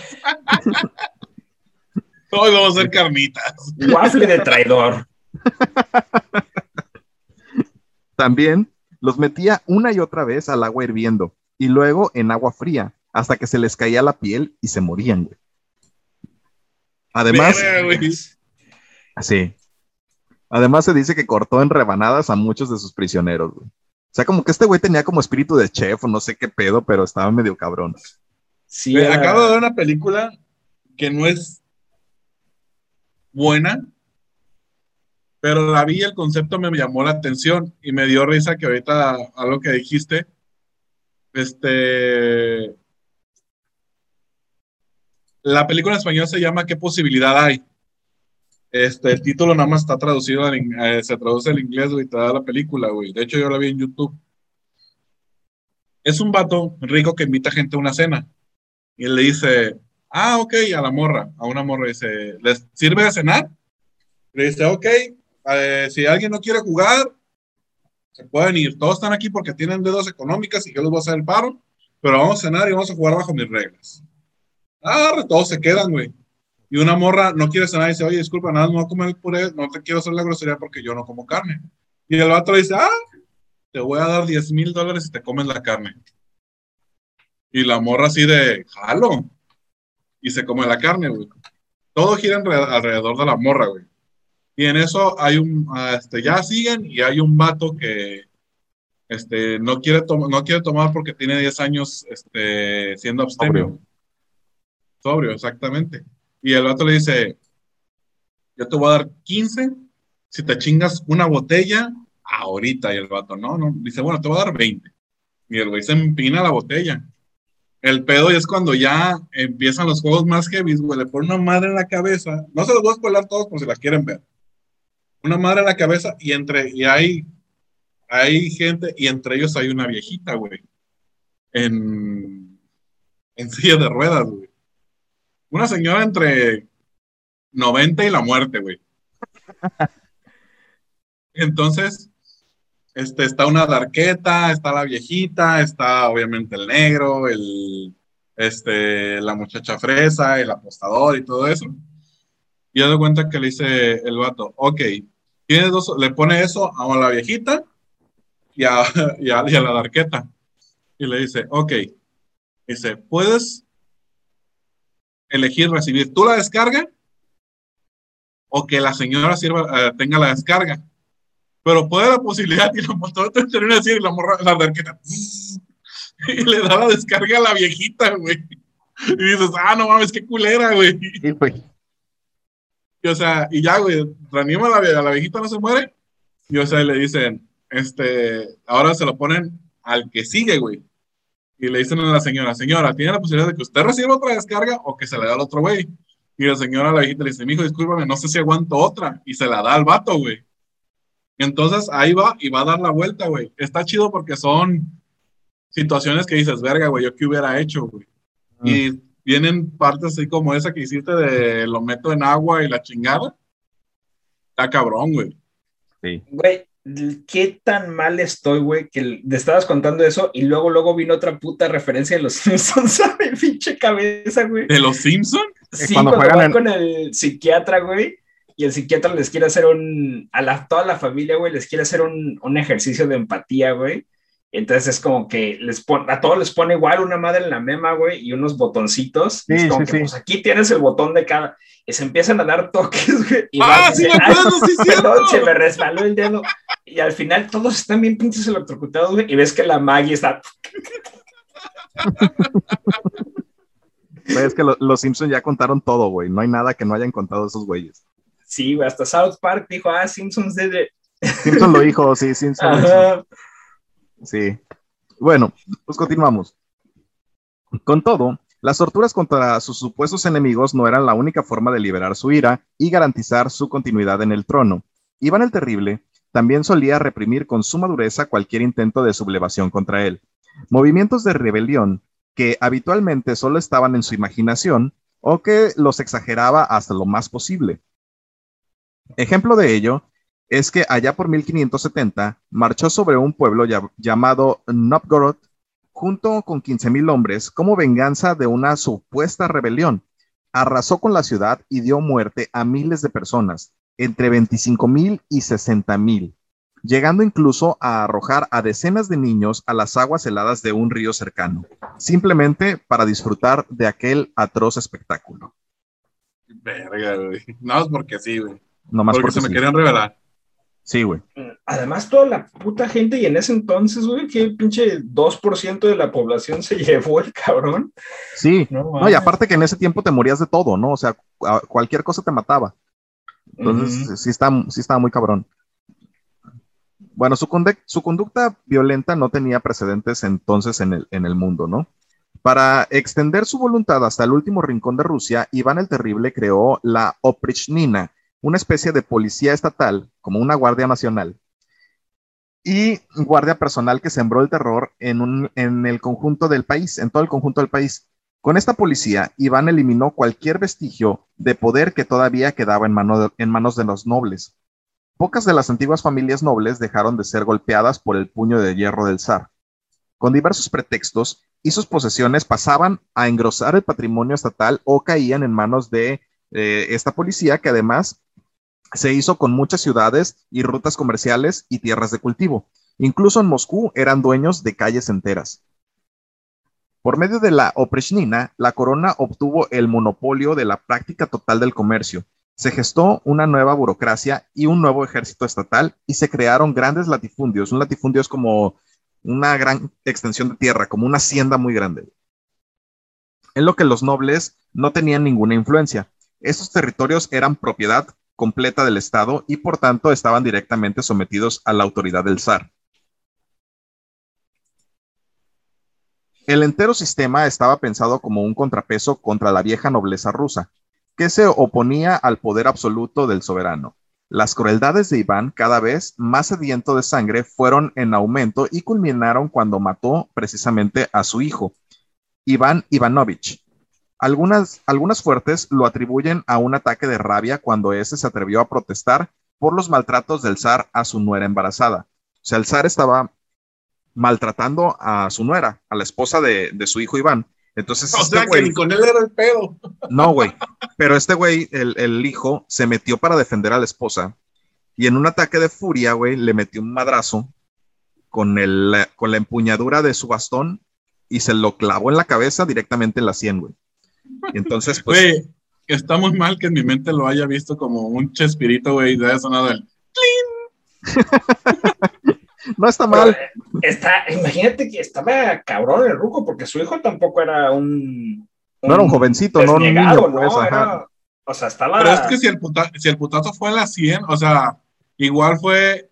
Hoy vamos a hacer carnitas. Waffle de traidor. *laughs* También los metía una y otra vez al agua hirviendo y luego en agua fría hasta que se les caía la piel y se morían, güey. Además. Además se dice que cortó en rebanadas a muchos de sus prisioneros, güey. O sea, como que este güey tenía como espíritu de chef o no sé qué pedo, pero estaba medio cabrón. Sí, Acabo de ver una película que no es buena, pero la vi el concepto me llamó la atención y me dio risa que ahorita algo que dijiste, este, la película en español se llama ¿Qué posibilidad hay? Este, el título nada más está traducido, eh, se traduce al inglés, güey, te da la película, güey. De hecho, yo la vi en YouTube. Es un vato rico que invita gente a una cena y le dice, ah, ok, a la morra, a una morra, dice, ¿les sirve de cenar? Le dice, ok, si alguien no quiere jugar, se pueden ir. Todos están aquí porque tienen dedos económicas y yo les voy a hacer el paro, pero vamos a cenar y vamos a jugar bajo mis reglas. Ah, todos se quedan, güey. Y una morra no quiere cenar y dice, oye, disculpa, nada, no voy a comer el puré, no te quiero hacer la grosería porque yo no como carne. Y el vato le dice, ah, te voy a dar 10 mil dólares si te comes la carne. Y la morra así de, jalo. Y se come la carne, güey. Todo gira alre- alrededor de la morra, güey. Y en eso hay un, ah, este, ya siguen y hay un vato que, este, no quiere, no quiere tomar porque tiene 10 años, este, siendo abstemio. Sobrio. Sobrio, exactamente. Y el vato le dice, yo te voy a dar 15 si te chingas una botella ahorita. Y el vato, no, no. Dice, bueno, te voy a dar 20. Y el güey se empina la botella. El pedo es cuando ya empiezan los juegos más heavy, güey. Le pone una madre en la cabeza. No se los voy a spoiler todos por si la quieren ver. Una madre en la cabeza y entre, y hay, hay gente, y entre ellos hay una viejita, güey. En, en silla de ruedas, güey. Una señora entre 90 y la muerte, güey. Entonces, este, está una darqueta, está la viejita, está obviamente el negro, el, este, la muchacha fresa, el apostador y todo eso. Y yo doy cuenta que le dice el vato, ok, tienes dos, le pone eso a la viejita y a, y a, la darqueta. Y le dice, ok, dice, puedes elegir recibir tú la descarga o que la señora sirva, eh, tenga la descarga. Pero puede la posibilidad y la motor termina así y la morra, la darqueta, *laughs* y le da la descarga a la viejita, güey. Y dices, ah, no mames, qué culera, güey. Sí, güey. Y, o sea, y ya, güey, reanima a la, a la viejita, no se muere. Y, o sea, le dicen, este, ahora se lo ponen al que sigue, güey. Y le dicen a la señora, señora, ¿tiene la posibilidad de que usted reciba otra descarga o que se le da al otro güey? Y la señora la viejita le dice, mijo, discúlpame, no sé si aguanto otra. Y se la da al vato, güey. Entonces ahí va y va a dar la vuelta, güey. Está chido porque son situaciones que dices, verga, güey, yo qué hubiera hecho, güey. Y vienen partes así como esa que hiciste de lo meto en agua y la chingada. Está cabrón, güey. Sí. Güey, qué tan mal estoy, güey, que te estabas contando eso y luego, luego vino otra puta referencia de los *laughs* Simpsons a mi pinche cabeza, güey. ¿De los Simpsons? Sí, Cuando cuando, juegan van en- con el psiquiatra, güey, y el psiquiatra les quiere hacer un, a la, toda la familia, güey, les quiere hacer un, un ejercicio de empatía, güey. Entonces es como que les pone, a todos les pone igual una madre en la mema, güey, y unos botoncitos. y es Sí, como sí, que, sí. pues aquí tienes el botón de cada. Y se empiezan a dar toques, güey. Y ¡Ah, sí me dice, *laughs* "Ay, acuerdo, sí, Perdón, se me resbaló el dedo. Y al final todos están bien pinches electrocutados, güey. Y ves que la Maggie está. Es que lo- los Simpsons ya contaron todo, güey. No hay nada que no hayan contado esos güeyes. Sí, güey. Hasta South Park dijo, ah, Simpsons de. Simpson lo dijo, sí, Simpson. lo hizo. Sí. Bueno, pues continuamos. Con todo, las torturas contra sus supuestos enemigos no eran la única forma de liberar su ira y garantizar su continuidad en el trono. Iván el Terrible también solía reprimir con suma dureza cualquier intento de sublevación contra él. Movimientos de rebelión que habitualmente solo estaban en su imaginación o que los exageraba hasta lo más posible. Ejemplo de ello es que allá por 1570 marchó sobre un pueblo llamado Novgorod junto con 15.000 hombres como venganza de una supuesta rebelión. Arrasó con la ciudad y dio muerte a miles de personas, entre 25.000 y 60.000, llegando incluso a arrojar a decenas de niños a las aguas heladas de un río cercano, simplemente para disfrutar de aquel atroz espectáculo. Verga, güey. No, es porque sí, güey. No más porque, porque se me querían revelar. Sí, güey. Además, toda la puta gente, y en ese entonces, güey, que pinche 2% de la población se *laughs* llevó el cabrón. Sí. No, No, y aparte que en ese tiempo te morías de todo, ¿no? O sea, cualquier cosa te mataba. Entonces, sí, está, sí estaba muy cabrón. Bueno, su conducta violenta no tenía precedentes entonces en el, en el mundo, ¿no? Para extender su voluntad hasta el último rincón de Rusia, Iván el Terrible creó la Oprichnina, una especie de policía estatal, como una guardia nacional, y guardia personal que sembró el terror en, en el conjunto del país, en todo el conjunto del país. Con esta policía, Iván eliminó cualquier vestigio de poder que todavía quedaba en, mano en manos de los nobles. Pocas de las antiguas familias nobles dejaron de ser golpeadas por el puño de hierro del zar. Con diversos pretextos, y sus posesiones pasaban a engrosar el patrimonio estatal o caían en manos de eh, esta policía que además se hizo con muchas ciudades y rutas comerciales y tierras de cultivo. Incluso en Moscú eran dueños de calles enteras. Por medio de la Opreshnina, la corona obtuvo el monopolio de la práctica total del comercio. Se gestó una nueva burocracia y un nuevo ejército estatal y se crearon grandes latifundios. Un latifundio es como una gran extensión de tierra, como una hacienda muy grande. En lo que los nobles no tenían ninguna influencia. Estos territorios eran propiedad completa del Estado y por tanto estaban directamente sometidos a la autoridad del zar. El entero sistema estaba pensado como un contrapeso contra la vieja nobleza rusa, que se oponía al poder absoluto del soberano. Las crueldades de Iván, cada vez más sediento de sangre, fueron en aumento y culminaron cuando mató precisamente a su hijo, Iván Ivanovich. Algunas, algunas fuertes lo atribuyen a un ataque de rabia cuando ese se atrevió a protestar por los maltratos del zar a su nuera embarazada. O sea, el zar estaba maltratando a su nuera, a la esposa de, de su hijo Iván. Entonces, O este sea, güey- ni con él era el pedo. no, güey. Pero este güey, el, el hijo, se metió para defender a la esposa y en un ataque de furia, güey, le metió un madrazo con, el, con la empuñadura de su bastón y se lo clavó en la cabeza directamente en la sien, güey. Y entonces, pues, Güey, está muy mal que en mi mente lo haya visto como un chespirito, güey, y de haya sonado el... *laughs* no está mal. está, imagínate que estaba cabrón el ruco, porque su hijo tampoco era un. No era un jovencito, no un niño, pues, Era- ajá. o sea, estaba. Pero es que si el, puta- si el putazo fue a la 100, o sea, igual fue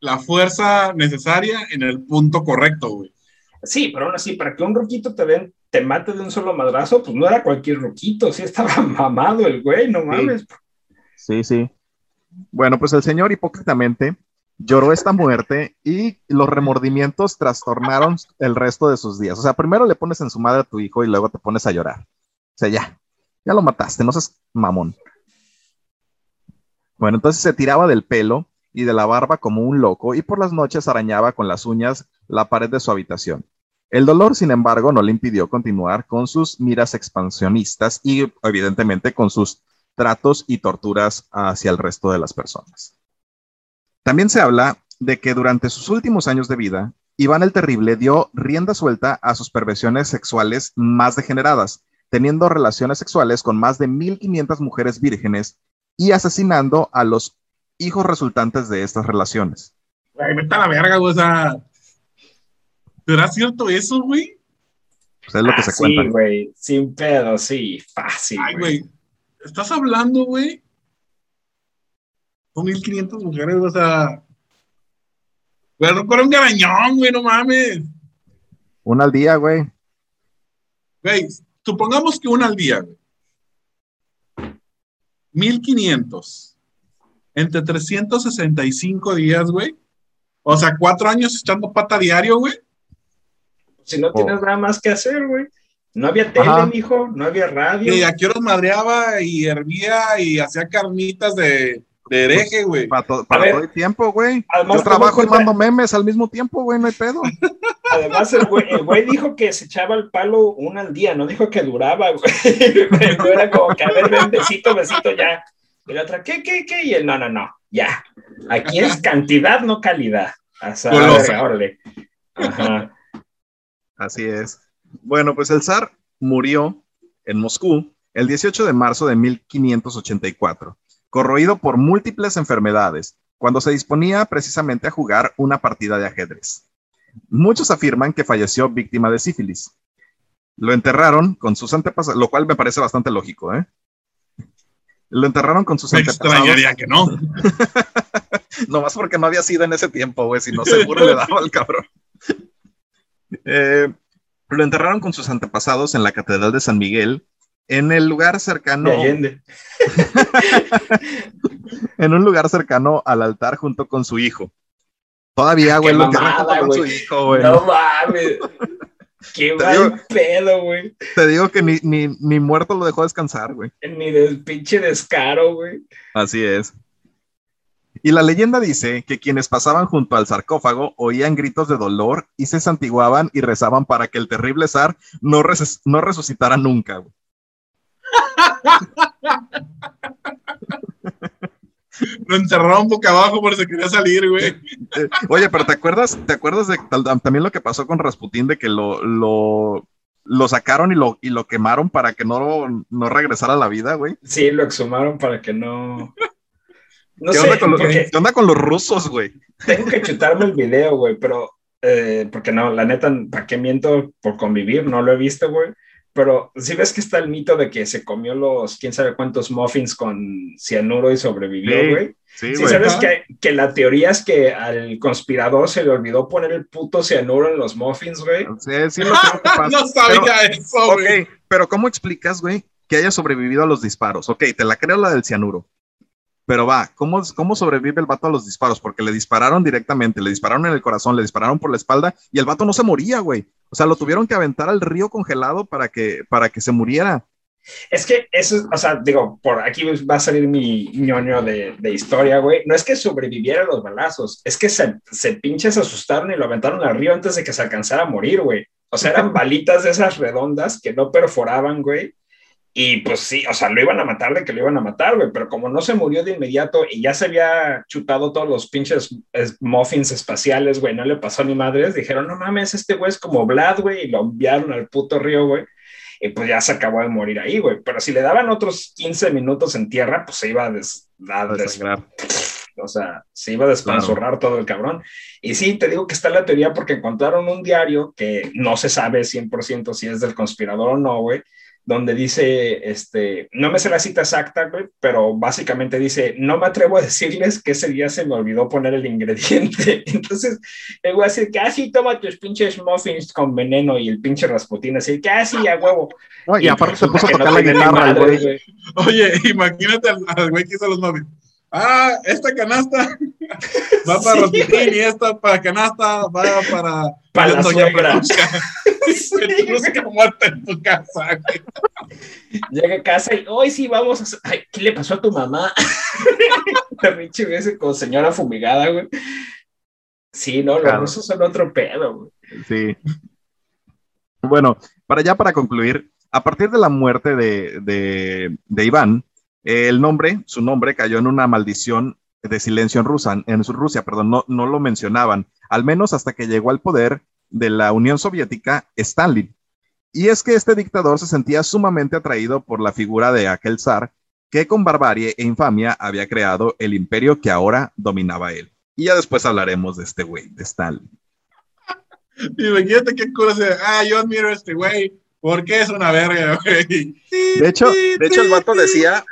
la fuerza necesaria en el punto correcto, güey. Sí, pero aún así, para que un ruquito te, den, te mate de un solo madrazo, pues no era cualquier ruquito, sí estaba *laughs* mamado el güey, no mames. Sí, sí. Bueno, pues el señor hipócritamente lloró esta muerte y los remordimientos trastornaron el resto de sus días. O sea, primero le pones en su madre a tu hijo y luego te pones a llorar. O sea, ya, ya lo mataste, no seas mamón. Bueno, entonces se tiraba del pelo y de la barba como un loco y por las noches arañaba con las uñas la pared de su habitación. El dolor, sin embargo, no le impidió continuar con sus miras expansionistas y evidentemente con sus tratos y torturas hacia el resto de las personas. También se habla de que durante sus últimos años de vida, Iván el Terrible dio rienda suelta a sus perversiones sexuales más degeneradas, teniendo relaciones sexuales con más de 1.500 mujeres vírgenes y asesinando a los hijos resultantes de estas relaciones. Güey, vete a la verga. ¿Será cierto eso, güey? Pues es lo que Ah, se sí, cuenta. güey, sin pedo, sí, fácil. Ay, güey. güey, estás hablando, güey. Son 1500 mujeres, o sea... Pero con un garañón, güey, no mames. Una al día, güey. Güey, supongamos que una al día, güey. 1500. Entre 365 días, güey. O sea, cuatro años echando pata diario, güey. Si no tienes Oh. nada más que hacer, güey. No había tele, Ajá. mijo, no había radio. Y aquí los madreaba y hervía y hacía carnitas de, de hereje, güey. Para, to- para ver. todo el tiempo, güey. Además, Yo trabajo y ¿cómo mando memes al mismo tiempo, güey, no hay pedo. *laughs* Además, el güey, el güey dijo que se echaba el palo una al día, no dijo que duraba, güey. *laughs* Era como que, a ver, ven, besito, besito, ya. Y la otra, ¿qué, qué, qué? Y él, no, no, no, ya. Aquí es *laughs* cantidad, no calidad. O sea, verga, órale. Ajá. Así es. Bueno, pues el zar murió en Moscú el 18 de marzo de 1584, corroído por múltiples enfermedades, cuando se disponía precisamente a jugar una partida de ajedrez. Muchos afirman que falleció víctima de sífilis. Lo enterraron con sus antepasados, lo cual me parece bastante lógico, ¿eh? Lo enterraron con sus Me antepasados. extrañaría que no. *laughs* Nomás porque no había sido en ese tiempo, güey, si no seguro le daba al cabrón. Eh, lo enterraron con sus antepasados en la Catedral de San Miguel, en el lugar cercano, De Allende. *laughs* en un lugar cercano al altar junto con su hijo. Todavía, güey, lo entierran mamada, junto con su hijo, güey. No mames. Qué Te mal digo- pedo, güey. Te digo que ni, ni, ni muerto lo dejó descansar, güey. Ni del pinche descaro, güey. Así es. Y la leyenda dice que quienes pasaban junto al sarcófago oían gritos de dolor y se santiguaban y rezaban para que el terrible zar no, reses- no resucitara nunca. güey. *laughs* Lo encerraron boca abajo por si quería salir, güey. Eh, oye, pero ¿te acuerdas, ¿te acuerdas de tal- también lo que pasó con Rasputín de que lo, lo, lo sacaron y lo, y lo quemaron para que no, no regresara a la vida, güey? Sí, lo exhumaron para que no. No ¿Qué, sé, onda con los, porque qué onda con los rusos, güey? tengo que chutarme el video, güey, pero. eh, porque no, la neta, ¿para qué miento? Por convivir, no lo he visto, güey. Pero si ves que está el mito de que se comió los quién sabe cuántos muffins con cianuro y sobrevivió, Sí, güey. Sí, Sí, güey. sabes que, que la teoría es que al conspirador se le olvidó poner el puto cianuro en los muffins, güey. Sí, sí lo *laughs* creo que pasa. no sabía eso, güey. Ok, pero ¿cómo explicas, güey, que haya sobrevivido a los disparos? Ok, te la creo la del cianuro. Pero va, ¿cómo, ¿cómo sobrevive el vato a los disparos? Porque le dispararon directamente, le dispararon en el corazón, le dispararon por la espalda y el vato no se moría, güey. O sea, lo tuvieron que aventar al río congelado para que, para que se muriera. Es que eso, es- o sea, digo, por aquí va a salir mi ñoño de, de historia, güey. No es que sobreviviera a los balazos, es que se, se pinches asustaron y lo aventaron al río antes de que se alcanzara a morir, güey. O sea, eran *laughs* balitas de esas redondas que no perforaban, güey. Y pues sí, o sea, lo iban a matar de que lo iban a matar, güey, pero como no se murió de inmediato y ya se había chutado todos los pinches es- muffins espaciales, güey, no le pasó ni madres, dijeron, no mames, este güey es como Vlad, güey, y lo enviaron al puto río, güey, y pues ya se acabó de morir ahí, güey, pero si le daban otros 15 minutos en tierra, pues se iba a, des- a des- Desangrar. o sea, se iba a despanzurrar todo el cabrón. Y sí, te digo que está la teoría porque encontraron un diario que no se sabe 100% si es del conspirador o no, güey, donde dice, este, no me sé la cita exacta, güey, pero básicamente dice, no me atrevo a decirles que ese día se me olvidó poner el ingrediente. *laughs* Entonces, el güey así, que así toma tus pinches muffins con veneno y el pinche Rasputín así, que así a huevo. No, y, aparte se puso a no tocar la guitarra, güey. Oye, imagínate al, al güey que hizo los móviles. Ah, esta canasta *laughs* va para Sí, Rotitín y esta para canasta va para, Para la Doña. Petrusca. *laughs* Sí, Petrusca muerta en tu casa. Llega a casa y hoy sí vamos a Ay, ¿qué le pasó a tu mamá? *laughs* La pinche como señora fumigada, güey. Sí, no, los Claro. rusos son otro pedo, güey. Sí. Bueno, para ya para concluir, a partir de la muerte de, de, de Iván, el nombre, su nombre cayó en una maldición de silencio en, Rusia, en Rusia, perdón, no, no lo mencionaban, al menos hasta que llegó al poder de la Unión Soviética Stalin. Y es que este dictador se sentía sumamente atraído por la figura de aquel zar que con barbarie e infamia había creado el imperio que ahora dominaba él. Y ya después hablaremos de este güey, de Stalin. *laughs* Imagínate qué cosa. Ah, yo admiro a este güey. Porque es una verga, güey. De hecho, de hecho el vato decía,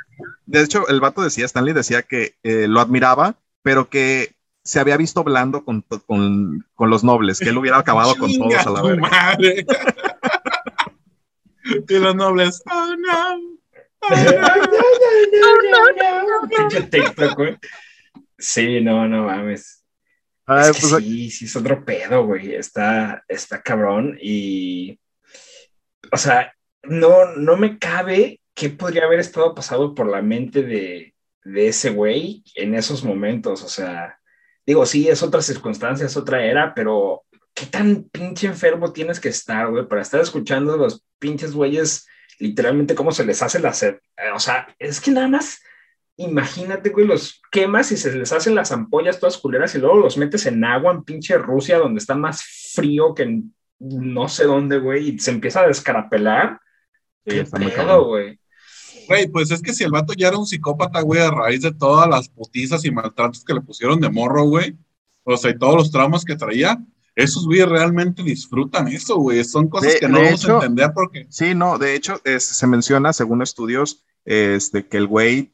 de hecho el vato decía, Stanley decía que eh, lo admiraba, pero que se había visto hablando con, con, con los nobles, que él hubiera acabado con *laughs* todos a la verga. Madre. *laughs* y los nobles, oh no. Pinche TikTok, güey. Sí, no, no mames. Ay, Es que pues, sí, sí, es otro pedo, güey. Está, está cabrón y. O sea, no, no me cabe qué podría haber estado pasado por la mente de, de ese güey en esos momentos. O sea, digo, sí, es otra circunstancia, es otra era, pero qué tan pinche enfermo tienes que estar, güey, para estar escuchando a los pinches güeyes, literalmente cómo se les hace la sed. O sea, es que nada más imagínate, güey, los quemas y se les hacen las ampollas todas culeras y luego los metes en agua en pinche Rusia, donde está más frío que en no sé dónde, güey, y se empieza a descarapelar. Sí, ¿Qué pedo, güey? Güey, pues es que si el vato ya era un psicópata, güey, a raíz de todas las putizas y maltratos que le pusieron de morro, güey, o sea, y todos los traumas que traía, esos güeyes realmente disfrutan eso, güey. Son cosas De- que no vamos hecho- a entender porque Sí, no, de hecho, es- se menciona, según estudios, este, que el güey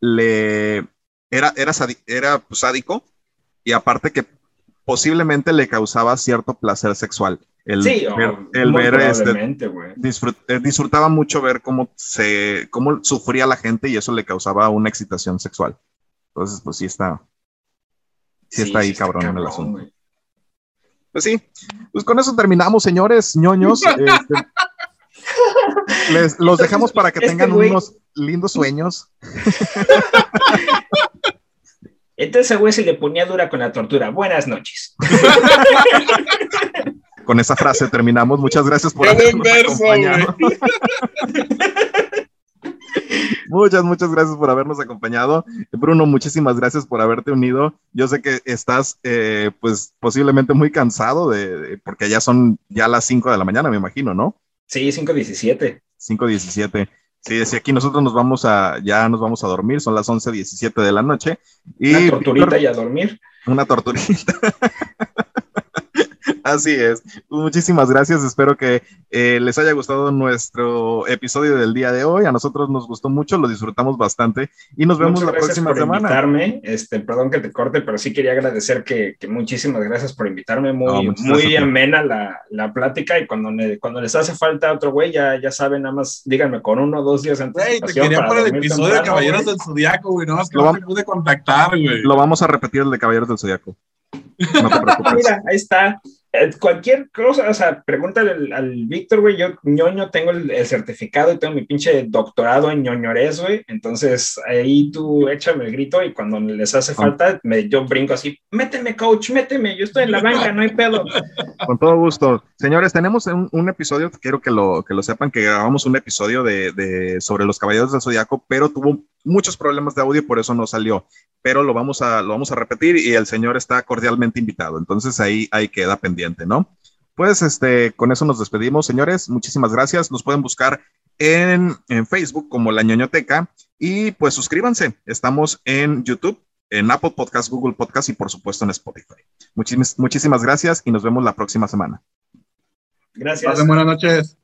le era, era, era pues, sádico y aparte que posiblemente le causaba cierto placer sexual. El Sí, ver, el muy ver este, disfrut- eh, disfrutaba mucho ver cómo se, cómo sufría la gente y eso le causaba una excitación sexual. Entonces, pues sí está, sí está ahí cabrón en el asunto. Pues sí, pues con eso terminamos, señores ñoños. *laughs* Este, les, los dejamos para que Este tengan unos lindos sueños. Entonces ese güey se le ponía dura con la tortura. Buenas noches. *laughs* Con esa frase terminamos. Muchas gracias por habernos verso, acompañado. *laughs* Muchas, muchas gracias por habernos acompañado. Bruno, muchísimas gracias por haberte unido. Yo sé que estás, eh, pues, posiblemente muy cansado de, de- porque ya son ya las 5 de la mañana, me imagino, ¿no? Sí, 517. 5.17. Sí, sí, aquí nosotros nos vamos a, ya nos vamos a dormir, son las 11.17 de la noche. Y Una torturita Víctor, y a dormir. una torturita. *laughs* Así es. Muchísimas gracias. Espero que eh, les haya gustado nuestro episodio del día de hoy. A nosotros nos gustó mucho, lo disfrutamos bastante y nos vemos Muchas la gracias próxima por semana. invitarme. Este, perdón que te corte, pero sí quería agradecer que, que muchísimas gracias por invitarme. Muy, No, muy amena la, la plática y cuando, cuando les hace falta otro güey, ya, ya saben, nada más díganme con uno o dos días antes. Güey, te quería para el episodio de Caballeros del Zodiaco, güey. No más que Lo no vam- te pude contactar, güey. Lo vamos a repetir el de Caballeros del Zodiaco. *laughs* No te preocupes. Mira, ahí está. Eh, cualquier cosa, o sea, pregúntale al, al Víctor, güey. Yo, ñoño, tengo el, el certificado y tengo mi pinche doctorado en ñoñores, güey. Entonces, ahí tú échame el grito y cuando les hace falta, me, yo brinco así: méteme, coach, méteme. Yo estoy en la banca, no hay pedo. Con todo gusto. Señores, tenemos un, un episodio, quiero que lo, que lo sepan, que grabamos un episodio de, de- sobre los Caballeros del Zodiaco, pero tuvo muchos problemas de audio por eso no salió. Pero lo vamos a, lo vamos a repetir y el señor está cordialmente invitado. Entonces ahí, ahí queda pendiente, ¿no? Pues este, con eso nos despedimos, señores. Muchísimas gracias. Nos pueden buscar en, en Facebook como La Ñoñoteca y pues suscríbanse. Estamos en YouTube, en Apple Podcast, Google Podcast y por supuesto en Spotify. Muchísimas, muchísimas gracias y nos vemos la próxima semana. Gracias. Pasen buenas noches.